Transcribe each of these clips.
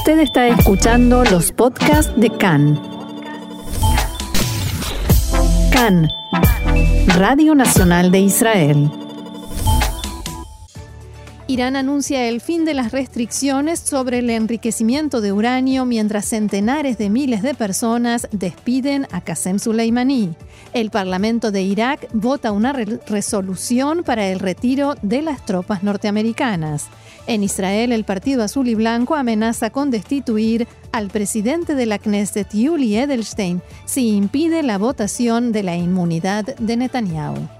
Usted está escuchando los podcasts de CAN. CAN, Radio Nacional de Israel. Irán anuncia el fin de las restricciones sobre el enriquecimiento de uranio mientras centenares de miles de personas despiden a Qasem Soleimani. El Parlamento de Irak vota una resolución para el retiro de las tropas norteamericanas. En Israel, el Partido Azul y Blanco amenaza con destituir al presidente de la Knesset, Yuli Edelstein, si impide la votación de la inmunidad de Netanyahu.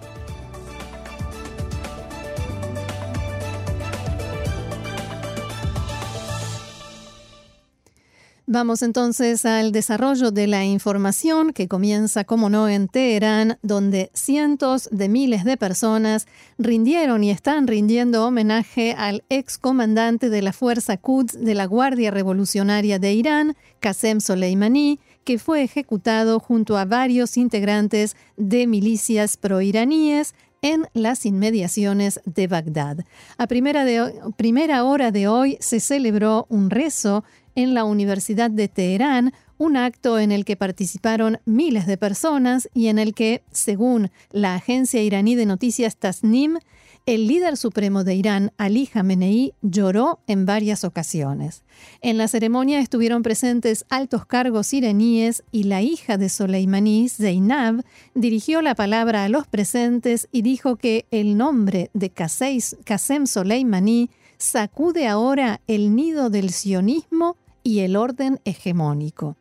Vamos entonces al desarrollo de la información que comienza, como no, en Teherán, donde cientos de miles de personas rindieron y están rindiendo homenaje al ex comandante de la Fuerza Quds de la Guardia Revolucionaria de Irán, Qasem Soleimani, que fue ejecutado junto a varios integrantes de milicias proiraníes en las inmediaciones de Bagdad. A primera, hora de hoy se celebró un rezo en la Universidad de Teherán, un acto en el que participaron miles de personas y en el que, según la agencia iraní de noticias Tasnim, el líder supremo de Irán, Ali Khamenei, lloró en varias ocasiones. En la ceremonia estuvieron presentes altos cargos iraníes y la hija de Soleimani, Zainab, dirigió la palabra a los presentes y dijo que el nombre de Qasem Soleimani sacude ahora el nido del sionismo y el orden hegemónico.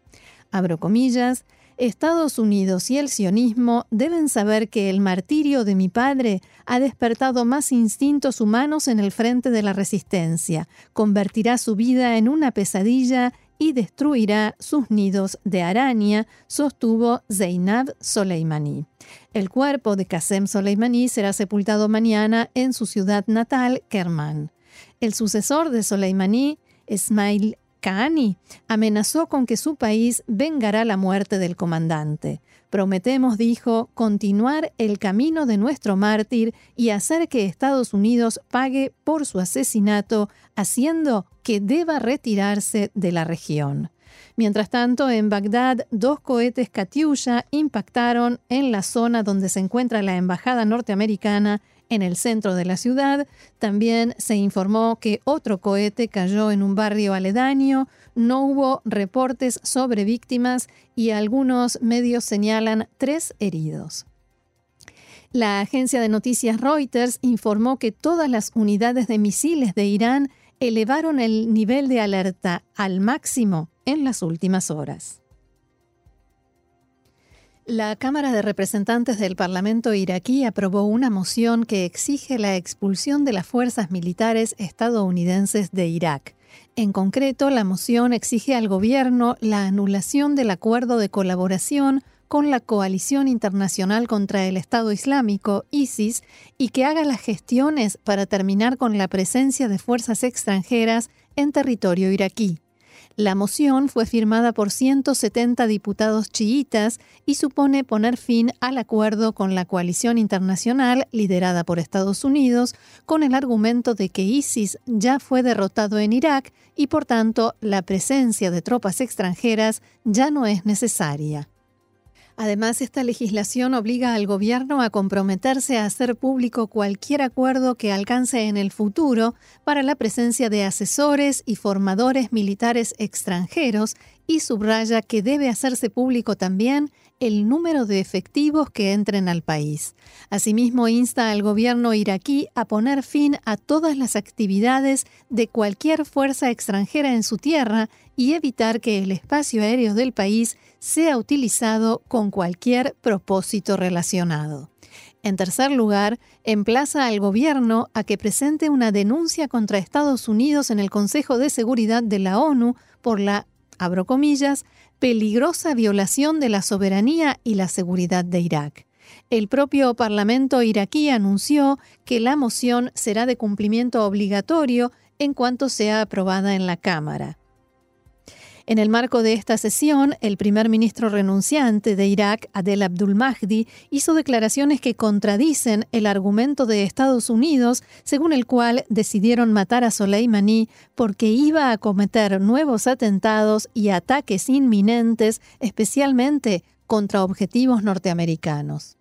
Abro comillas, Estados Unidos y el sionismo deben saber que el martirio de mi padre ha despertado más instintos humanos en el frente de la resistencia, convertirá su vida en una pesadilla y destruirá sus nidos de araña, sostuvo Zainab Soleimani. El cuerpo de Qasem Soleimani será sepultado mañana en su ciudad natal, Kerman. El sucesor de Soleimani, Ismail Kahani, amenazó con que su país vengará la muerte del comandante. Prometemos, dijo, continuar el camino de nuestro mártir y hacer que Estados Unidos pague por su asesinato, haciendo que deba retirarse de la región. Mientras tanto, en Bagdad, dos cohetes Katyusha impactaron en la zona donde se encuentra la embajada norteamericana en el centro de la ciudad. También se informó que otro cohete cayó en un barrio aledaño. No hubo reportes sobre víctimas y algunos medios señalan tres heridos. La agencia de noticias Reuters informó que todas las unidades de misiles de Irán elevaron el nivel de alerta al máximo en las últimas horas. La Cámara de Representantes del Parlamento iraquí aprobó una moción que exige la expulsión de las fuerzas militares estadounidenses de Irak. En concreto, la moción exige al gobierno la anulación del acuerdo de colaboración con la Coalición Internacional contra el Estado Islámico, ISIS, y que haga las gestiones para terminar con la presencia de fuerzas extranjeras en territorio iraquí. La moción fue firmada por 170 diputados chiitas y supone poner fin al acuerdo con la coalición internacional liderada por Estados Unidos con el argumento de que ISIS ya fue derrotado en Irak y por tanto la presencia de tropas extranjeras ya no es necesaria. Además, esta legislación obliga al gobierno a comprometerse a hacer público cualquier acuerdo que alcance en el futuro para la presencia de asesores y formadores militares extranjeros y subraya que debe hacerse público también el número de efectivos que entren al país. Asimismo, insta al gobierno iraquí a poner fin a todas las actividades de cualquier fuerza extranjera en su tierra y evitar que el espacio aéreo del país sea utilizado con cualquier propósito relacionado. En tercer lugar, emplaza al gobierno a que presente una denuncia contra Estados Unidos en el Consejo de Seguridad de la ONU por la, abro comillas, peligrosa violación de la soberanía y la seguridad de Irak. El propio Parlamento iraquí anunció que la moción será de cumplimiento obligatorio en cuanto sea aprobada en la Cámara. En el marco de esta sesión, el primer ministro renunciante de Irak, Adel Abdul Mahdi, hizo declaraciones que contradicen el argumento de Estados Unidos, según el cual decidieron matar a Soleimani porque iba a cometer nuevos atentados y ataques inminentes, especialmente contra objetivos norteamericanos.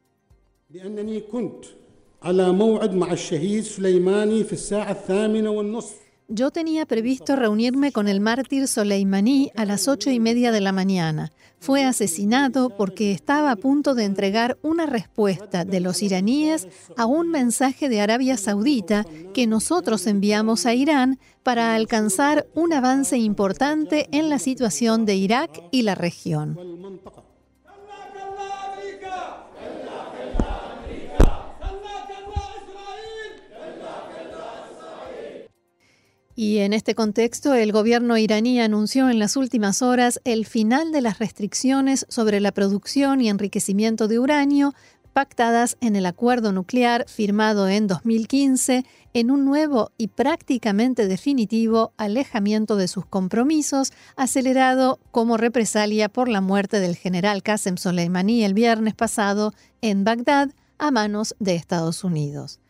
Yo tenía previsto reunirme con el mártir Soleimani a las ocho y media de la mañana. Fue asesinado porque estaba a punto de entregar una respuesta de los iraníes a un mensaje de Arabia Saudita que nosotros enviamos a Irán para alcanzar un avance importante en la situación de Irak y la región. Y en este contexto, el gobierno iraní anunció en las últimas horas el final de las restricciones sobre la producción y enriquecimiento de uranio pactadas en el acuerdo nuclear firmado en 2015 en un nuevo y prácticamente definitivo alejamiento de sus compromisos, acelerado como represalia por la muerte del general Qasem Soleimani el viernes pasado en Bagdad a manos de Estados Unidos.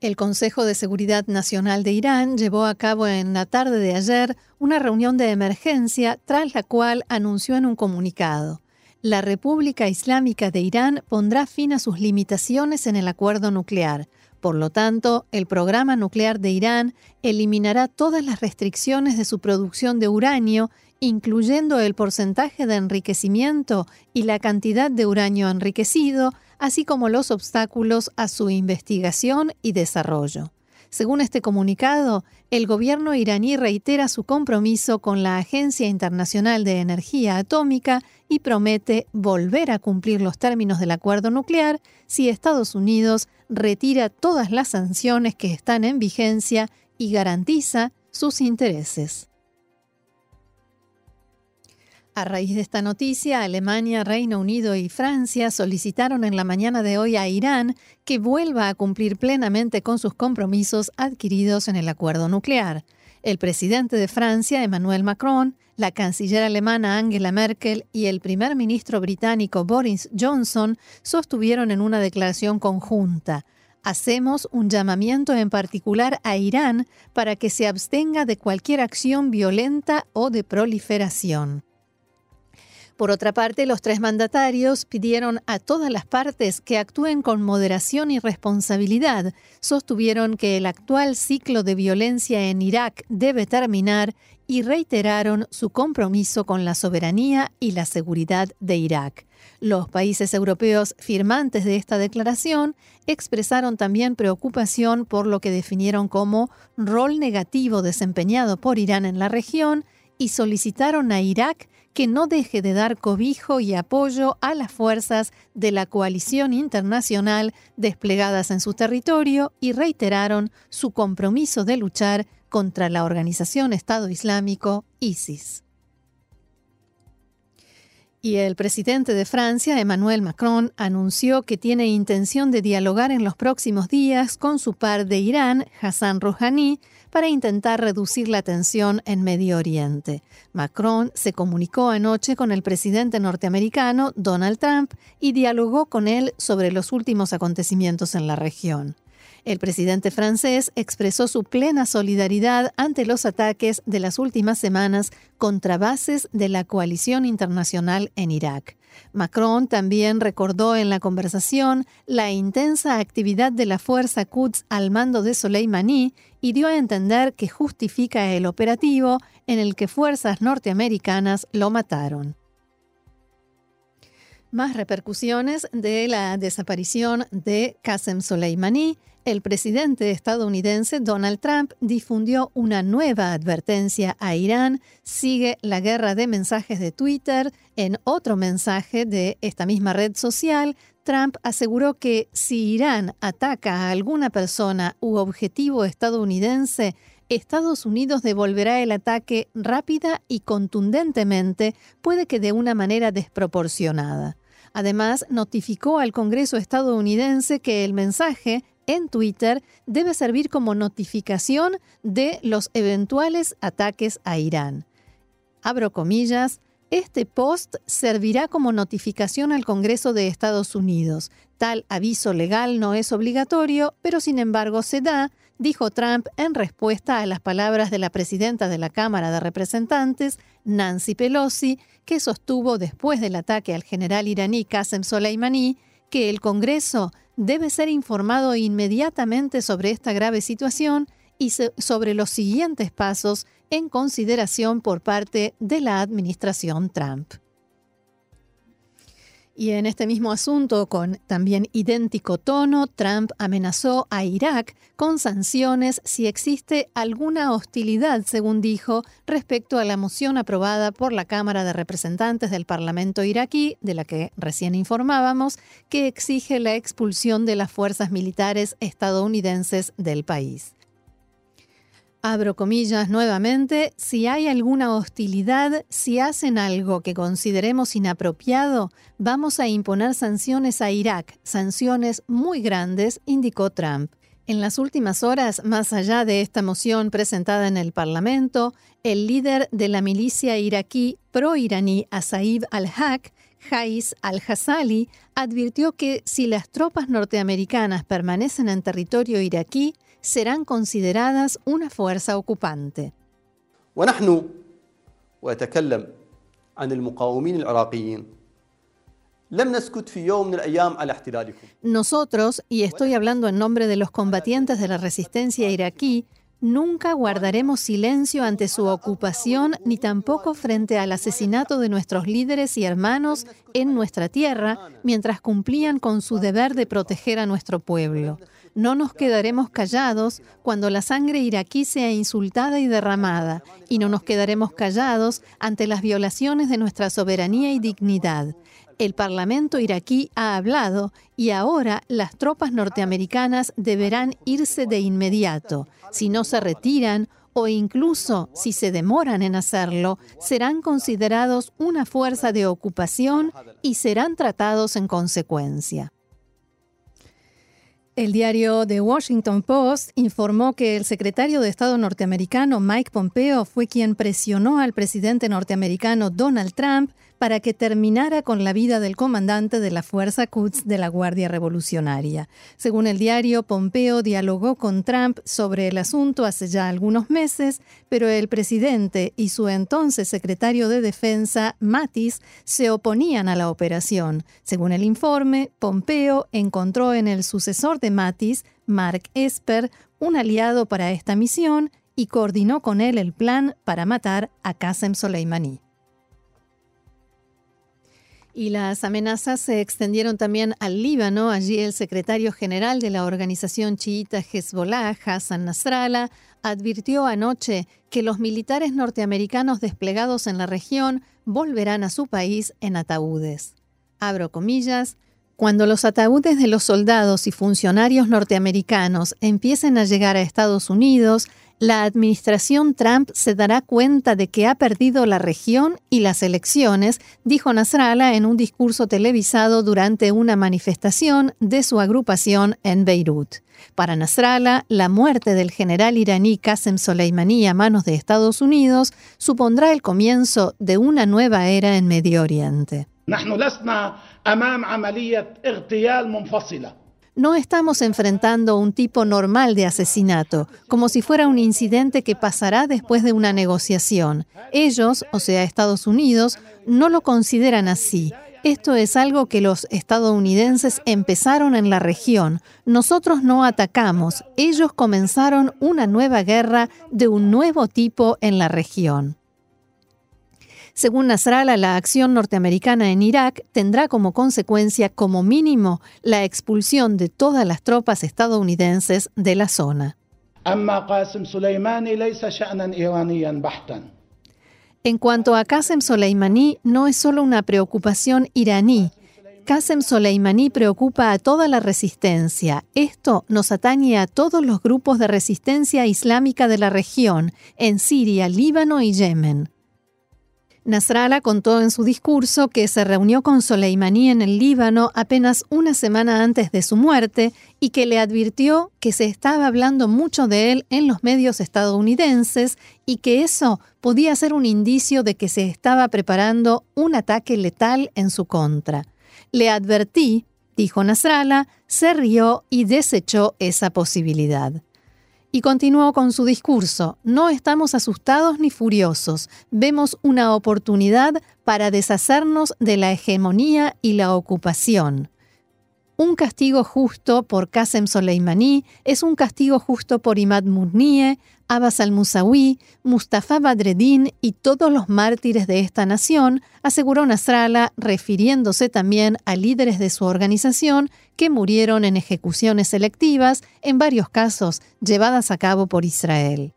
El Consejo de Seguridad Nacional de Irán llevó a cabo en la tarde de ayer una reunión de emergencia tras la cual anunció en un comunicado la República Islámica de Irán pondrá fin a sus limitaciones en el acuerdo nuclear. Por lo tanto, el programa nuclear de Irán eliminará todas las restricciones de su producción de uranio, incluyendo el porcentaje de enriquecimiento y la cantidad de uranio enriquecido, así como los obstáculos a su investigación y desarrollo. Según este comunicado, el gobierno iraní reitera su compromiso con la Agencia Internacional de Energía Atómica y promete volver a cumplir los términos del acuerdo nuclear si Estados Unidos retira todas las sanciones que están en vigencia y garantiza sus intereses. A raíz de esta noticia, Alemania, Reino Unido y Francia solicitaron en la mañana de hoy a Irán que vuelva a cumplir plenamente con sus compromisos adquiridos en el acuerdo nuclear. El presidente de Francia, Emmanuel Macron, la canciller alemana Angela Merkel y el primer ministro británico Boris Johnson sostuvieron en una declaración conjunta. Hacemos un llamamiento en particular a Irán para que se abstenga de cualquier acción violenta o de proliferación. Por otra parte, los tres mandatarios pidieron a todas las partes que actúen con moderación y responsabilidad, sostuvieron que el actual ciclo de violencia en Irak debe terminar y reiteraron su compromiso con la soberanía y la seguridad de Irak. Los países europeos firmantes de esta declaración expresaron también preocupación por lo que definieron como rol negativo desempeñado por Irán en la región y solicitaron a Irak que no deje de dar cobijo y apoyo a las fuerzas de la coalición internacional desplegadas en su territorio y reiteraron su compromiso de luchar contra la organización Estado Islámico ISIS. Y el presidente de Francia, Emmanuel Macron, anunció que tiene intención de dialogar en los próximos días con su par de Irán, Hassan Rouhani, para intentar reducir la tensión en Medio Oriente. Macron se comunicó anoche con el presidente norteamericano, Donald Trump, y dialogó con él sobre los últimos acontecimientos en la región. El presidente francés expresó su plena solidaridad ante los ataques de las últimas semanas contra bases de la coalición internacional en Irak. Macron también recordó en la conversación la intensa actividad de la fuerza Quds al mando de Soleimani y dio a entender que justifica el operativo en el que fuerzas norteamericanas lo mataron. Más repercusiones de la desaparición de Qasem Soleimani el presidente estadounidense Donald Trump difundió una nueva advertencia a Irán, sigue la guerra de mensajes de Twitter. En otro mensaje de esta misma red social, Trump aseguró que si Irán ataca a alguna persona u objetivo estadounidense, Estados Unidos devolverá el ataque rápida y contundentemente, puede que de una manera desproporcionada. Además, notificó al Congreso estadounidense que el mensaje en Twitter debe servir como notificación de los eventuales ataques a Irán. Abro comillas, este post servirá como notificación al Congreso de Estados Unidos. Tal aviso legal no es obligatorio, pero sin embargo se da, dijo Trump en respuesta a las palabras de la presidenta de la Cámara de Representantes, Nancy Pelosi, que sostuvo después del ataque al general iraní Qasem Soleimani que el Congreso debe ser informado inmediatamente sobre esta grave situación y sobre los siguientes pasos en consideración por parte de la administración Trump. Y en este mismo asunto, con también idéntico tono, Trump amenazó a Irak con sanciones si existe alguna hostilidad, según dijo, respecto a la moción aprobada por la Cámara de Representantes del Parlamento iraquí, de la que recién informábamos, que exige la expulsión de las fuerzas militares estadounidenses del país abro comillas nuevamente, si hay alguna hostilidad, si hacen algo que consideremos inapropiado, vamos a imponer sanciones a Irak, sanciones muy grandes, indicó Trump. En las últimas horas, más allá de esta moción presentada en el Parlamento, el líder de la milicia iraquí pro-iraní Asaib al-Haq, Jais al-Hassali, advirtió que si las tropas norteamericanas permanecen en territorio iraquí, serán consideradas una fuerza ocupante. Nosotros, y estoy hablando en nombre de los combatientes de la resistencia iraquí, Nunca guardaremos silencio ante su ocupación ni tampoco frente al asesinato de nuestros líderes y hermanos en nuestra tierra mientras cumplían con su deber de proteger a nuestro pueblo. No nos quedaremos callados cuando la sangre iraquí sea insultada y derramada, y no nos quedaremos callados ante las violaciones de nuestra soberanía y dignidad. El Parlamento iraquí ha hablado y ahora las tropas norteamericanas deberán irse de inmediato. Si no se retiran o incluso si se demoran en hacerlo, serán considerados una fuerza de ocupación y serán tratados en consecuencia. El diario The Washington Post informó que el secretario de Estado norteamericano Mike Pompeo fue quien presionó al presidente norteamericano Donald Trump para que terminara con la vida del comandante de la Fuerza Quds de la Guardia Revolucionaria. Según el diario, Pompeo dialogó con Trump sobre el asunto hace ya algunos meses, pero el presidente y su entonces secretario de Defensa, Mattis, se oponían a la operación. Según el informe, Pompeo encontró en el sucesor de Mattis, Mark Esper, un aliado para esta misión y coordinó con él el plan para matar a Qasem Soleimani. Y las amenazas se extendieron también al Líbano. Allí el secretario general de la organización chiita Hezbollah, Hassan Nasrallah, advirtió anoche que los militares norteamericanos desplegados en la región volverán a su país en ataúdes. Abro comillas. Cuando los ataúdes de los soldados y funcionarios norteamericanos empiecen a llegar a Estados Unidos, la administración Trump se dará cuenta de que ha perdido la región y las elecciones, dijo Nasrallah en un discurso televisado durante una manifestación de su agrupación en Beirut. Para Nasrallah, la muerte del general iraní Qasem Soleimani a manos de Estados Unidos supondrá el comienzo de una nueva era en Medio Oriente. No estamos enfrentando un tipo normal de asesinato, como si fuera un incidente que pasará después de una negociación. Ellos, o sea, Estados Unidos, no lo consideran así. Esto es algo que los estadounidenses empezaron en la región. Nosotros no atacamos. Ellos comenzaron una nueva guerra de un nuevo tipo en la región. Según Nasrallah, la acción norteamericana en Irak tendrá como consecuencia, como mínimo, la expulsión de todas las tropas estadounidenses de la zona. En cuanto a Qasem Soleimani, no es solo una preocupación iraní. Qasem Soleimani preocupa a toda la resistencia. Esto nos atañe a todos los grupos de resistencia islámica de la región, en Siria, Líbano y Yemen. Nasrallah contó en su discurso que se reunió con Soleimani en el Líbano apenas una semana antes de su muerte y que le advirtió que se estaba hablando mucho de él en los medios estadounidenses y que eso podía ser un indicio de que se estaba preparando un ataque letal en su contra. Le advertí, dijo Nasrallah, se rió y desechó esa posibilidad. Y continuó con su discurso, no estamos asustados ni furiosos, vemos una oportunidad para deshacernos de la hegemonía y la ocupación. Un castigo justo por Qasem Soleimani es un castigo justo por Imad Murnie, Abbas al-Musawi, Mustafa Badreddin y todos los mártires de esta nación, aseguró Nasrallah, refiriéndose también a líderes de su organización que murieron en ejecuciones selectivas, en varios casos llevadas a cabo por Israel.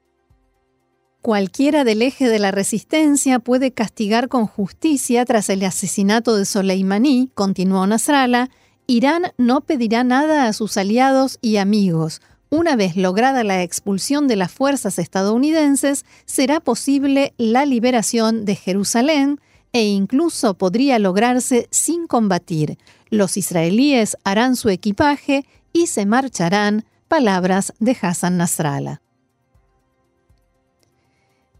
Cualquiera del eje de la resistencia puede castigar con justicia tras el asesinato de Soleimani, continuó Nasrallah, Irán no pedirá nada a sus aliados y amigos. Una vez lograda la expulsión de las fuerzas estadounidenses, será posible la liberación de Jerusalén e incluso podría lograrse sin combatir. Los israelíes harán su equipaje y se marcharán, palabras de Hassan Nasrallah.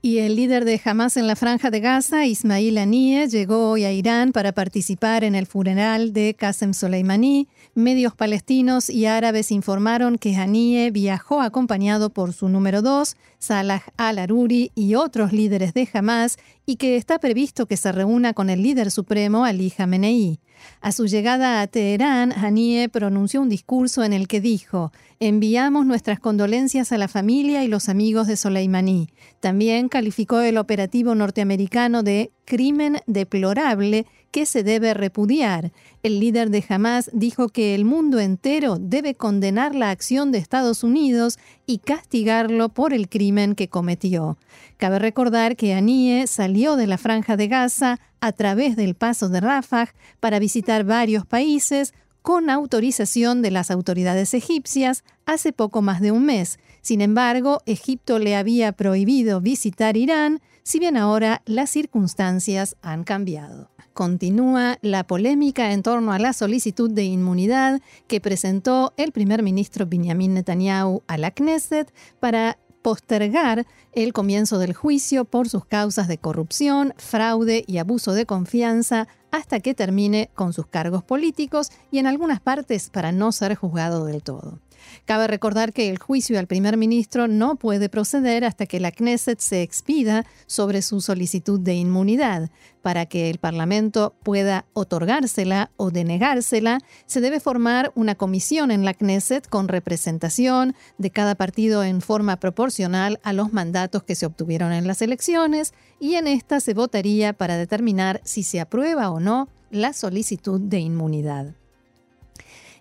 Y el líder de Hamas en la franja de Gaza, Ismail Haniyeh, llegó hoy a Irán para participar en el funeral de Qasem Soleimani. Medios palestinos y árabes informaron que Haniyeh viajó acompañado por su número dos, Salah al-Aruri y otros líderes de Hamas y que está previsto que se reúna con el líder supremo Ali Khamenei. A su llegada a Teherán, Haniyeh pronunció un discurso en el que dijo: Enviamos nuestras condolencias a la familia y los amigos de Soleimani. También calificó el operativo norteamericano de crimen deplorable que se debe repudiar. El líder de Hamas dijo que el mundo entero debe condenar la acción de Estados Unidos y castigarlo por el crimen que cometió. Cabe recordar que Anie salió de la franja de Gaza a través del paso de Rafah para visitar varios países con autorización de las autoridades egipcias hace poco más de un mes. Sin embargo, Egipto le había prohibido visitar Irán, si bien ahora las circunstancias han cambiado. Continúa la polémica en torno a la solicitud de inmunidad que presentó el primer ministro Benjamin Netanyahu a la Knesset para postergar el comienzo del juicio por sus causas de corrupción, fraude y abuso de confianza hasta que termine con sus cargos políticos y en algunas partes para no ser juzgado del todo. Cabe recordar que el juicio al primer ministro no puede proceder hasta que la Knesset se expida sobre su solicitud de inmunidad. Para que el Parlamento pueda otorgársela o denegársela, se debe formar una comisión en la Knesset con representación de cada partido en forma proporcional a los mandatos que se obtuvieron en las elecciones y en esta se votaría para determinar si se aprueba o no la solicitud de inmunidad.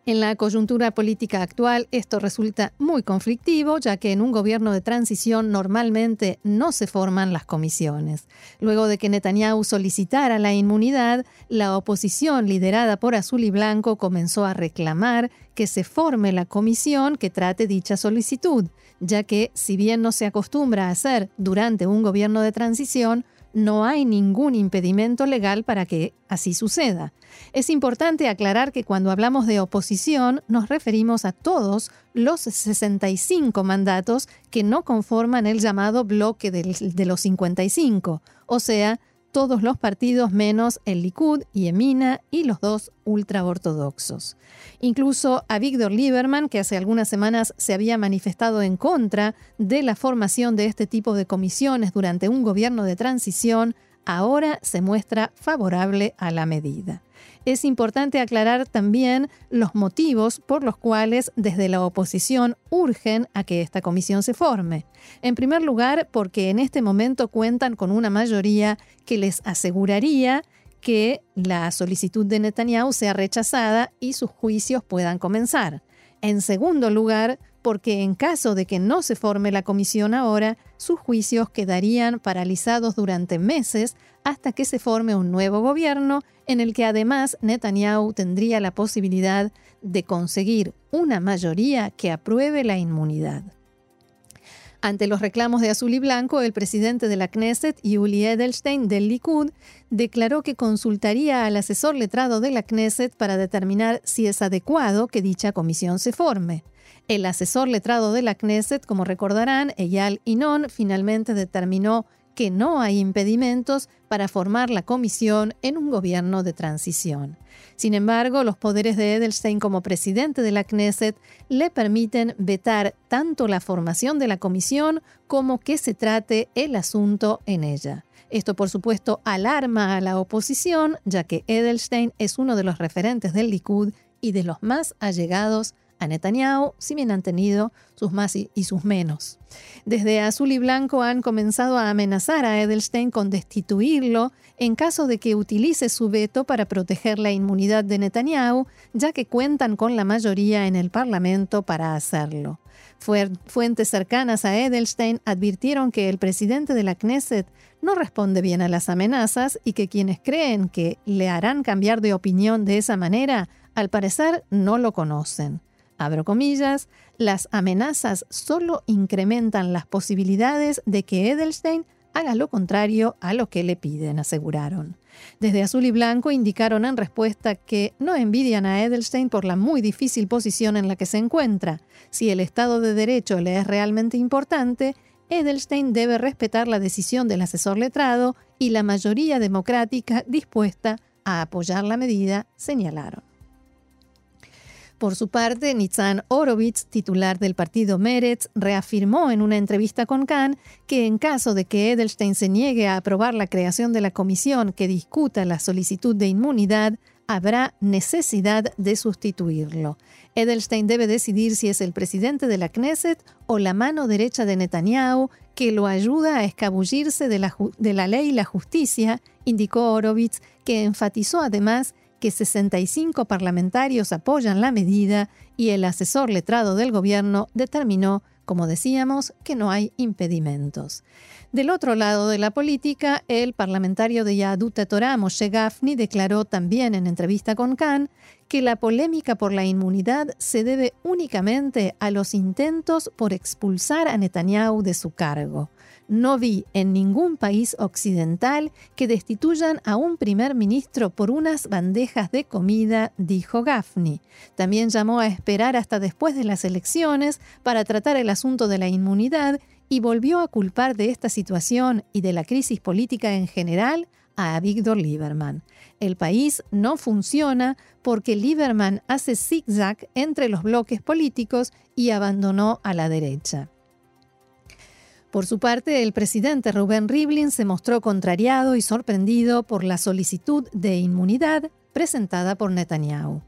En la coyuntura política actual esto resulta muy conflictivo, ya que en un gobierno de transición normalmente no se forman las comisiones. Luego de que Netanyahu solicitara la inmunidad, la oposición liderada por Azul y Blanco comenzó a reclamar que se forme la comisión que trate dicha solicitud, ya que si bien no se acostumbra a hacer durante un gobierno de transición, no hay ningún impedimento legal para que así suceda. Es importante aclarar que cuando hablamos de oposición nos referimos a todos los 65 mandatos que no conforman el llamado bloque de los 55, o sea, todos los partidos menos el Likud y Emina y los dos ultraortodoxos. Incluso a Víctor Lieberman, que hace algunas semanas se había manifestado en contra de la formación de este tipo de comisiones durante un gobierno de transición, ahora se muestra favorable a la medida es importante aclarar también los motivos por los cuales desde la oposición urgen a que esta comisión se forme. En primer lugar, porque en este momento cuentan con una mayoría que les aseguraría que la solicitud de Netanyahu sea rechazada y sus juicios puedan comenzar. En segundo lugar, porque en caso de que no se forme la comisión ahora, sus juicios quedarían paralizados durante meses hasta que se forme un nuevo gobierno en el que además Netanyahu tendría la posibilidad de conseguir una mayoría que apruebe la inmunidad. Ante los reclamos de Azul y Blanco, el presidente de la Knesset, Yuli Edelstein, del Likud, declaró que consultaría al asesor letrado de la Knesset para determinar si es adecuado que dicha comisión se forme. El asesor letrado de la Knesset, como recordarán, Eyal Inon, finalmente determinó que no hay impedimentos para formar la comisión en un gobierno de transición. Sin embargo, los poderes de Edelstein como presidente de la Knesset le permiten vetar tanto la formación de la comisión como que se trate el asunto en ella. Esto, por supuesto, alarma a la oposición, ya que Edelstein es uno de los referentes del Likud y de los más allegados a Netanyahu, si bien han tenido sus más y, sus menos. Desde Azul y Blanco han comenzado a amenazar a Edelstein con destituirlo en caso de que utilice su veto para proteger la inmunidad de Netanyahu, ya que cuentan con la mayoría en el Parlamento para hacerlo. Fuentes cercanas a Edelstein advirtieron que el presidente de la Knesset no responde bien a las amenazas y que quienes creen que le harán cambiar de opinión de esa manera, al parecer no lo conocen abro comillas, las amenazas solo incrementan las posibilidades de que Edelstein haga lo contrario a lo que le piden, aseguraron. Desde Azul y Blanco indicaron en respuesta que no envidian a Edelstein por la muy difícil posición en la que se encuentra. Si el Estado de Derecho le es realmente importante, Edelstein debe respetar la decisión del asesor letrado y la mayoría democrática dispuesta a apoyar la medida, señalaron. Por su parte, Nitzan Orovitz, titular del partido Meretz, reafirmó en una entrevista con Khan que en caso de que Edelstein se niegue a aprobar la creación de la comisión que discuta la solicitud de inmunidad, habrá necesidad de sustituirlo. Edelstein debe decidir si es el presidente de la Knesset o la mano derecha de Netanyahu que lo ayuda a escabullirse de la, de la ley y la justicia, indicó Orovitz, que enfatizó además que 65 parlamentarios apoyan la medida y el asesor letrado del gobierno determinó, como decíamos, que no hay impedimentos. Del otro lado de la política, el parlamentario de Yadut Torah, Moshe Gafni, declaró también en entrevista con Khan que la polémica por la inmunidad se debe únicamente a los intentos por expulsar a Netanyahu de su cargo. No vi en ningún país occidental que destituyan a un primer ministro por unas bandejas de comida, dijo Gaffney. También llamó a esperar hasta después de las elecciones para tratar el asunto de la inmunidad y volvió a culpar de esta situación y de la crisis política en general a Víctor Lieberman. El país no funciona porque Lieberman hace zigzag entre los bloques políticos y abandonó a la derecha. Por su parte, el presidente Rubén Rivlin se mostró contrariado y sorprendido por la solicitud de inmunidad presentada por Netanyahu.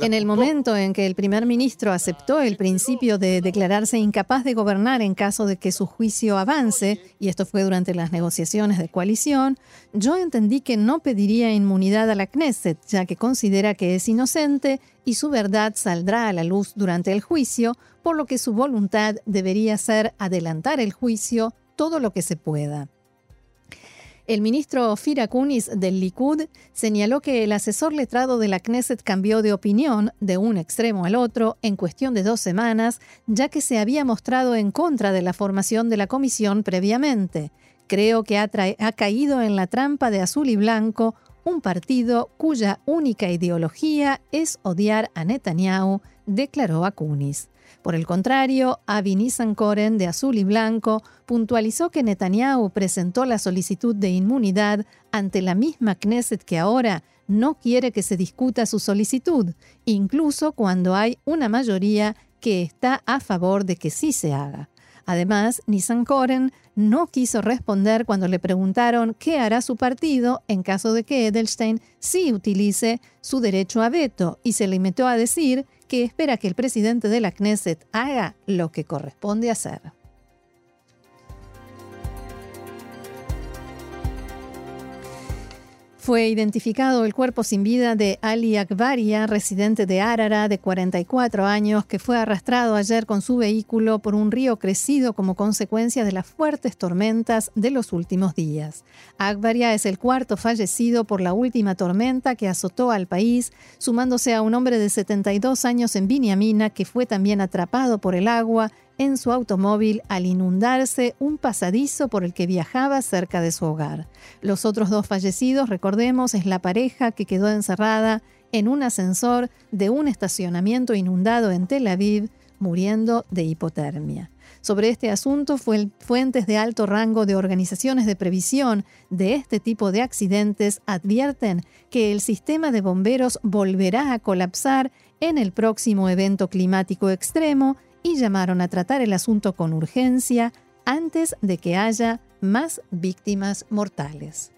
En el momento en que el primer ministro aceptó el principio de declararse incapaz de gobernar en caso de que su juicio avance, y esto fue durante las negociaciones de coalición, yo entendí que no pediría inmunidad a la Knesset, ya que considera que es inocente y su verdad saldrá a la luz durante el juicio, por lo que su voluntad debería ser adelantar el juicio todo lo que se pueda. El ministro Ofir Akunis del Likud señaló que el asesor letrado de la Knesset cambió de opinión de un extremo al otro en cuestión de dos semanas, ya que se había mostrado en contra de la formación de la comisión previamente. Creo que ha, caído en la trampa de azul y blanco un partido cuya única ideología es odiar a Netanyahu, declaró Akunis. Por el contrario, Avi Nissankoren, de Azul y Blanco, puntualizó que Netanyahu presentó la solicitud de inmunidad ante la misma Knesset que ahora no quiere que se discuta su solicitud, incluso cuando hay una mayoría que está a favor de que sí se haga. Además, Nissan Koren no quiso responder cuando le preguntaron qué hará su partido en caso de que Edelstein sí utilice su derecho a veto y se limitó a decir que espera que el presidente de la Knesset haga lo que corresponde hacer. Fue identificado el cuerpo sin vida de Ali Akbaria, residente de Arara, de 44 años, que fue arrastrado ayer con su vehículo por un río crecido como consecuencia de las fuertes tormentas de los últimos días. Akbaria es el cuarto fallecido por la última tormenta que azotó al país, sumándose a un hombre de 72 años en Biniamina que fue también atrapado por el agua en su automóvil al inundarse un pasadizo por el que viajaba cerca de su hogar. Los otros dos fallecidos, recordemos, es la pareja que quedó encerrada en un ascensor de un estacionamiento inundado en Tel Aviv, muriendo de hipotermia. Sobre este asunto, fuentes de alto rango de organizaciones de previsión de este tipo de accidentes advierten que el sistema de bomberos volverá a colapsar en el próximo evento climático extremo y llamaron a tratar el asunto con urgencia antes de que haya más víctimas mortales.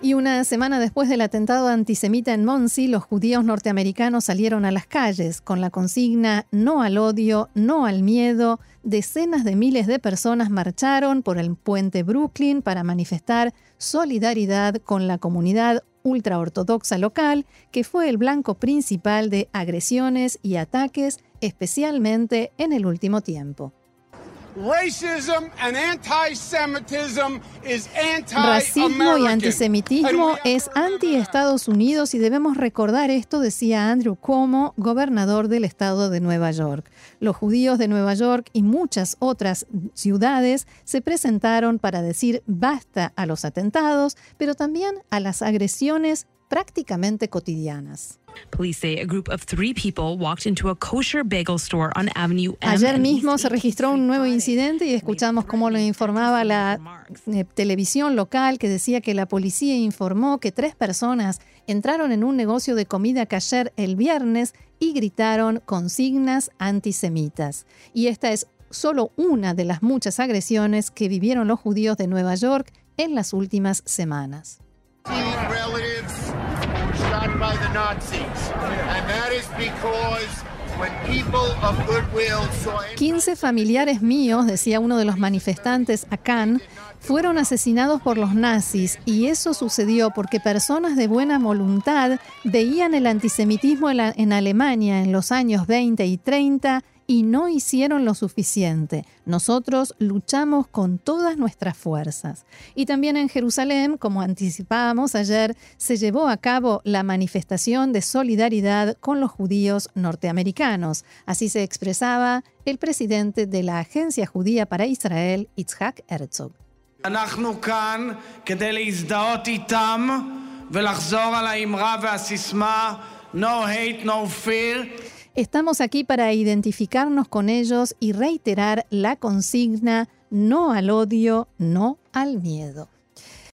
Y una semana después del atentado antisemita en Monsi, los judíos norteamericanos salieron a las calles con la consigna No al odio, no al miedo. Decenas de miles de personas marcharon por el puente Brooklyn para manifestar solidaridad con la comunidad ultraortodoxa local, que fue el blanco principal de agresiones y ataques especialmente en el último tiempo. Racismo y antisemitismo es anti-Estados Unidos y debemos recordar esto, decía Andrew Cuomo, gobernador del estado de Nueva York. Los judíos de Nueva York y muchas otras ciudades se presentaron para decir basta a los atentados, pero también a las agresiones prácticamente cotidianas. Ayer mismo se registró un nuevo incidente y escuchamos cómo lo informaba la eh, televisión local que decía que la policía informó que tres personas entraron en un negocio de comida kasher el viernes y gritaron consignas antisemitas. Y esta es solo una de las muchas agresiones que vivieron los judíos de Nueva York en las últimas semanas. 15 familiares míos, decía uno de los manifestantes a Cannes, fueron asesinados por los nazis y eso sucedió porque personas de buena voluntad veían el antisemitismo en Alemania en los años 20 y 30 y no hicieron lo suficiente. Nosotros luchamos con todas nuestras fuerzas. Y también en Jerusalén, como anticipábamos ayer, se llevó a cabo la manifestación de solidaridad con los judíos norteamericanos. Así se expresaba el presidente de la Agencia Judía para Israel, Itzhak Herzog. No hate, no fear. Estamos aquí para identificarnos con ellos y reiterar la consigna no al odio, no al miedo.